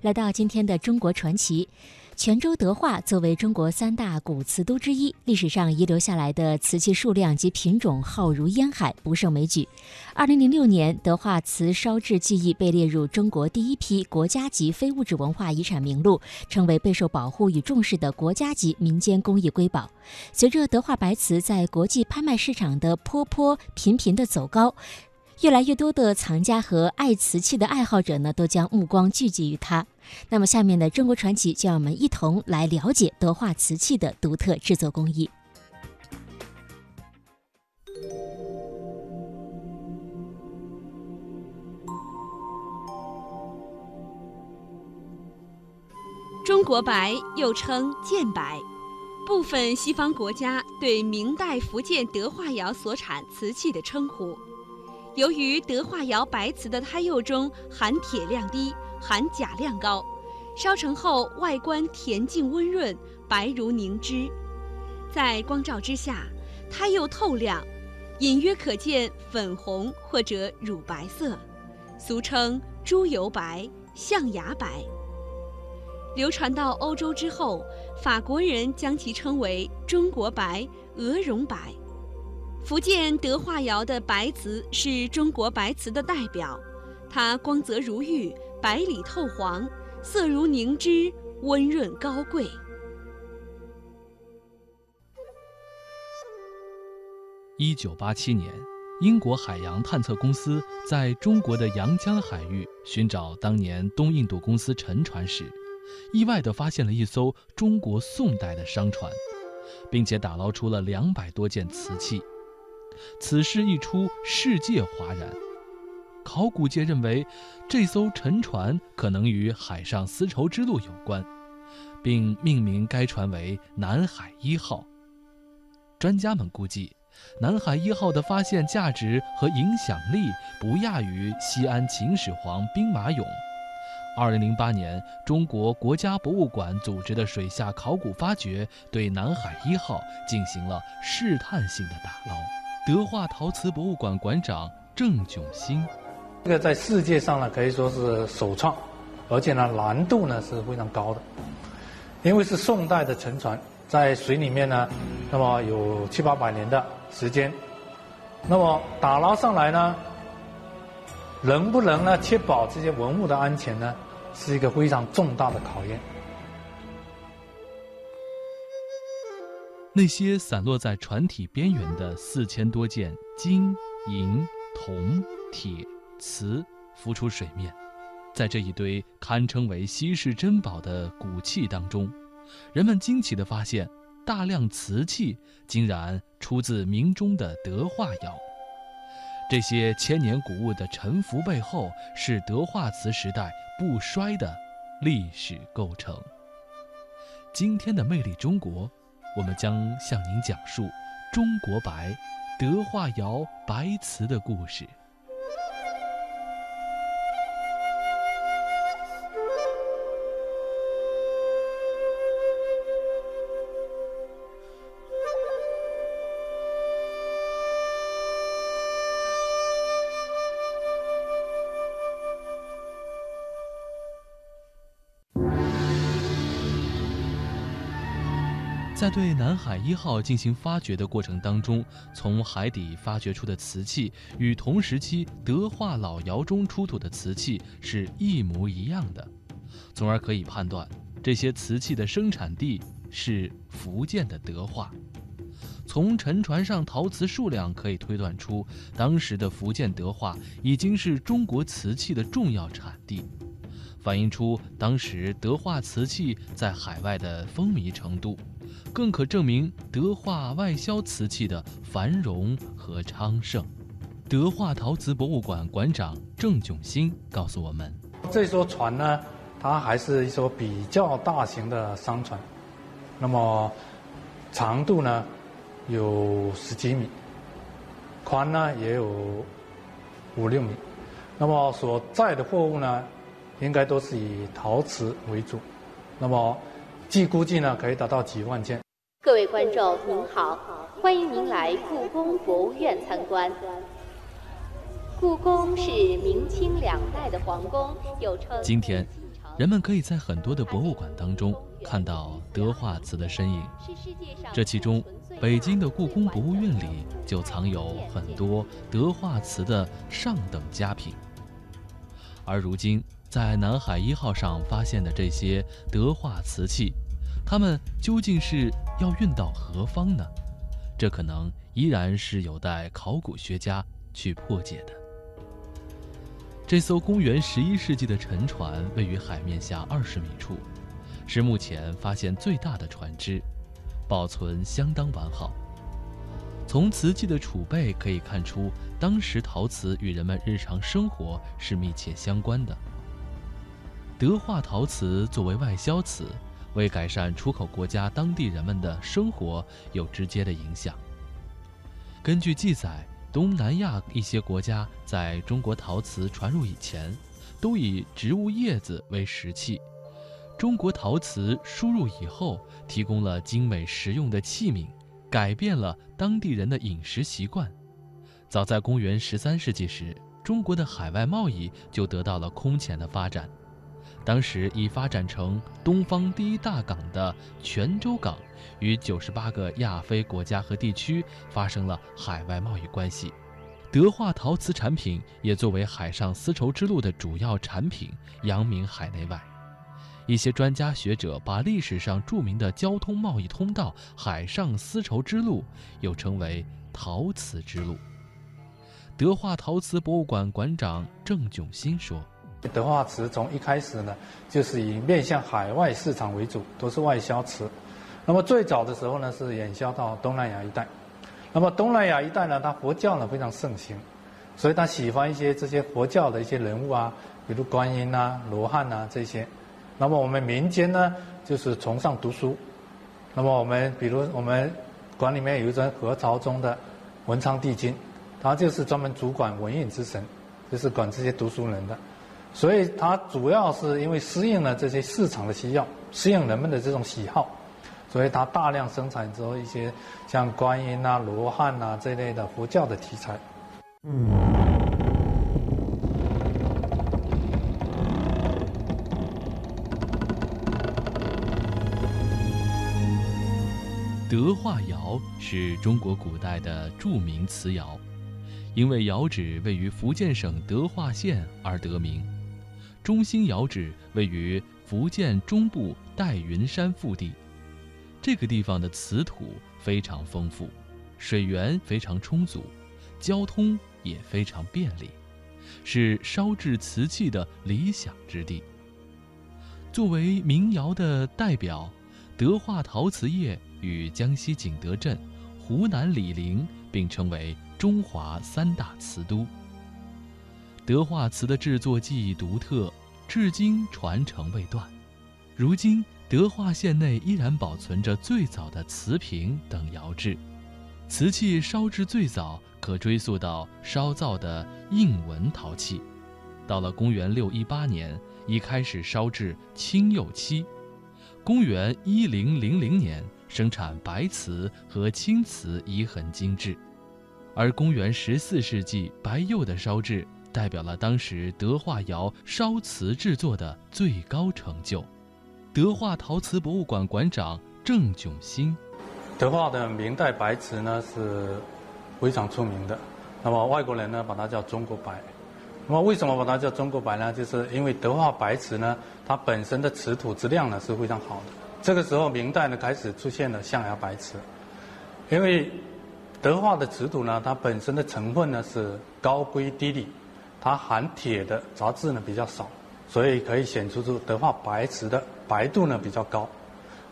来到今天的中国传奇。泉州德化作为中国三大古瓷都之一，历史上遗留下来的瓷器数量及品种浩如烟海，不胜枚举。二零零六年，德化瓷烧制技艺被列入中国第一批国家级非物质文化遗产名录，成为备受保护与重视的国家级民间工艺瑰宝。随着德化白瓷在国际拍卖市场的坡坡频频的走高。越来越多的藏家和爱瓷器的爱好者呢，都将目光聚集于它。那么，下面的中国传奇就让我们一同来了解德化瓷器的独特制作工艺。中国白又称建白，部分西方国家对明代福建德化窑所产瓷器的称呼。由于德化窑白瓷的胎釉中含铁量低、含钾量高，烧成后外观恬静温润、白如凝脂，在光照之下，胎釉透亮，隐约可见粉红或者乳白色，俗称猪油白、象牙白。流传到欧洲之后，法国人将其称为中国白、鹅绒白。福建德化窑的白瓷是中国白瓷的代表，它光泽如玉，白里透黄，色如凝脂，温润高贵。一九八七年，英国海洋探测公司在中国的阳江海域寻找当年东印度公司沉船时，意外地发现了一艘中国宋代的商船，并且打捞出了两百多件瓷器。此事一出，世界哗然。考古界认为，这艘沉船可能与海上丝绸之路有关，并命名该船为“南海一号”。专家们估计，“南海一号”的发现价值和影响力不亚于西安秦始皇兵马俑。二零零八年，中国国家博物馆组织的水下考古发掘，对“南海一号”进行了试探性的打捞。德化陶瓷博物馆馆长郑炯新，这个在世界上呢可以说是首创，而且呢难度呢是非常高的，因为是宋代的沉船，在水里面呢，那么有七八百年的时间，那么打捞上来呢，能不能呢确保这些文物的安全呢，是一个非常重大的考验。那些散落在船体边缘的四千多件金、银、铜、铁、瓷浮出水面，在这一堆堪称为稀世珍宝的古器当中，人们惊奇地发现，大量瓷器竟然出自明中的德化窑。这些千年古物的沉浮背后，是德化瓷时代不衰的历史构成。今天的魅力中国。我们将向您讲述中国白德化窑白瓷的故事。在对南海一号进行发掘的过程当中，从海底发掘出的瓷器与同时期德化老窑中出土的瓷器是一模一样的，从而可以判断这些瓷器的生产地是福建的德化。从沉船上陶瓷数量可以推断出，当时的福建德化已经是中国瓷器的重要产地，反映出当时德化瓷器在海外的风靡程度。更可证明德化外销瓷器的繁荣和昌盛。德化陶瓷博物馆馆长郑炯新告诉我们：“这艘船呢，它还是一艘比较大型的商船，那么长度呢有十几米，宽呢也有五六米，那么所载的货物呢，应该都是以陶瓷为主，那么。”据估计呢，可以达到几万件。各位观众您好，欢迎您来故宫博物院参观。故宫是明清两代的皇宫，又称。今天，人们可以在很多的博物馆当中看到德化瓷的身影。这其中，北京的故宫博物院里就藏有很多德化瓷的上等佳品。而如今，在南海一号上发现的这些德化瓷器，它们究竟是要运到何方呢？这可能依然是有待考古学家去破解的。这艘公元十一世纪的沉船位于海面下二十米处，是目前发现最大的船只，保存相当完好。从瓷器的储备可以看出，当时陶瓷与人们日常生活是密切相关的。德化陶瓷作为外销瓷，为改善出口国家当地人们的生活有直接的影响。根据记载。东南亚一些国家在中国陶瓷传入以前，都以植物叶子为食器。中国陶瓷输入以后，提供了精美实用的器皿，改变了当地人的饮食习惯。早在公元十三世纪时，中国的海外贸易就得到了空前的发展。当时已发展成东方第一大港的泉州港，与九十八个亚非国家和地区发生了海外贸易关系。德化陶瓷产品也作为海上丝绸之路的主要产品扬名海内外。一些专家学者把历史上著名的交通贸易通道——海上丝绸之路，又称为陶瓷之路。德化陶瓷博物馆馆长郑炯新说。德化瓷从一开始呢，就是以面向海外市场为主，都是外销瓷。那么最早的时候呢，是远销到东南亚一带。那么东南亚一带呢，它佛教呢非常盛行，所以他喜欢一些这些佛教的一些人物啊，比如观音啊、罗汉啊这些。那么我们民间呢，就是崇尚读书。那么我们比如我们馆里面有一尊何朝宗的文昌帝君，他就是专门主管文运之神，就是管这些读书人的。所以它主要是因为适应了这些市场的需要，适应人们的这种喜好，所以它大量生产之后一些像观音啊、罗汉啊这类的佛教的题材。嗯德化窑是中国古代的著名瓷窑，因为窑址位于福建省德化县而得名。中兴窑址位于福建中部戴云山腹地，这个地方的瓷土非常丰富，水源非常充足，交通也非常便利，是烧制瓷器的理想之地。作为民窑的代表，德化陶瓷业与江西景德镇、湖南醴陵并称为中华三大瓷都。德化瓷的制作技艺独特，至今传承未断。如今，德化县内依然保存着最早的瓷瓶等窑制。瓷器烧制最早可追溯到烧造的印纹陶器，到了公元六一八年，已开始烧制青釉漆。公元一零零零年，生产白瓷和青瓷遗痕精致。而公元十四世纪，白釉的烧制。代表了当时德化窑烧瓷制作的最高成就。德化陶瓷博物馆馆长郑炯新，德化的明代白瓷呢是非常出名的，那么外国人呢把它叫中国白。那么为什么把它叫中国白呢？就是因为德化白瓷呢，它本身的瓷土质量呢是非常好的。这个时候明代呢开始出现了象牙白瓷，因为德化的瓷土呢，它本身的成分呢是高硅低锂。它含铁的杂质呢比较少，所以可以显出出德化白瓷的白度呢比较高。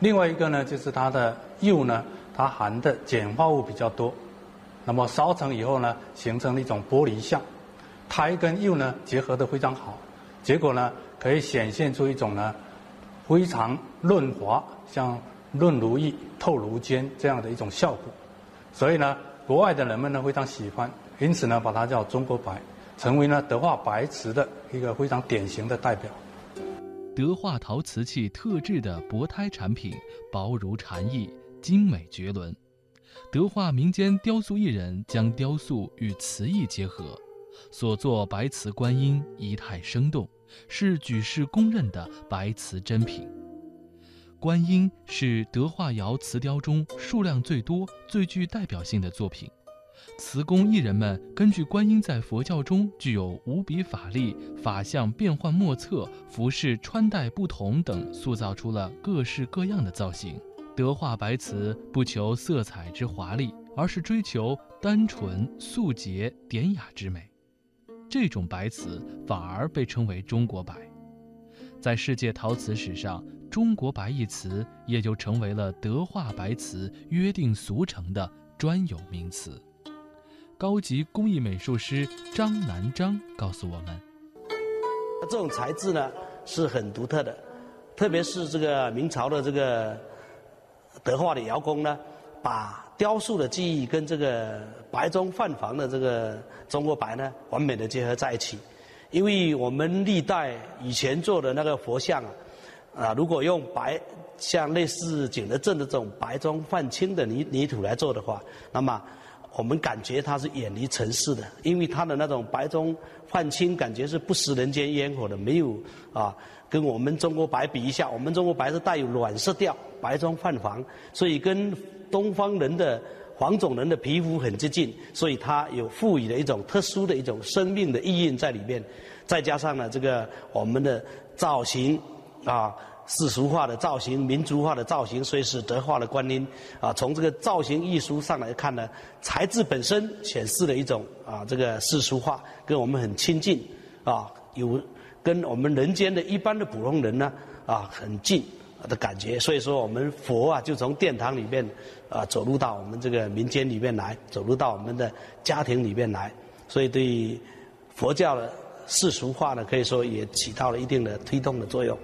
另外一个呢，就是它的釉呢，它含的碱化物比较多。那么烧成以后呢，形成了一种玻璃相，胎跟釉呢结合的非常好，结果呢可以显现出一种呢非常润滑，像润如玉、透如坚这样的一种效果。所以呢，国外的人们呢非常喜欢，因此呢把它叫中国白。成为了德化白瓷的一个非常典型的代表。德化陶瓷器特制的薄胎产品，薄如蝉翼，精美绝伦。德化民间雕塑艺人将雕塑与瓷艺结合，所作白瓷观音仪态生动，是举世公认的白瓷珍品。观音是德化窑瓷雕中数量最多、最具代表性的作品。瓷工艺人们根据观音在佛教中具有无比法力、法相变幻莫测、服饰穿戴不同等，塑造出了各式各样的造型。德化白瓷不求色彩之华丽，而是追求单纯、素洁、典雅之美。这种白瓷反而被称为中国白。在世界陶瓷史上，“中国白”一词也就成为了德化白瓷约定俗成的专有名词。高级工艺美术师张南章告诉我们：“这种材质呢是很独特的，特别是这个明朝的这个德化的窑工呢，把雕塑的技艺跟这个白中泛黄的这个中国白呢完美的结合在一起。因为我们历代以前做的那个佛像啊，啊，如果用白像类似景德镇的这种白中泛青的泥泥土来做的话，那么。”我们感觉它是远离城市的，因为它的那种白中泛青，感觉是不食人间烟火的，没有啊。跟我们中国白比一下，我们中国白是带有暖色调，白中泛黄，所以跟东方人的黄种人的皮肤很接近，所以它有赋予了一种特殊的一种生命的意蕴在里面。再加上呢，这个我们的造型啊。世俗化的造型、民族化的造型，虽是德化的观音啊。从这个造型艺术上来看呢，材质本身显示了一种啊，这个世俗化跟我们很亲近啊，有跟我们人间的一般的普通人呢啊很近的感觉。所以说，我们佛啊就从殿堂里面啊走入到我们这个民间里面来，走入到我们的家庭里面来。所以，对佛教的世俗化呢，可以说也起到了一定的推动的作用。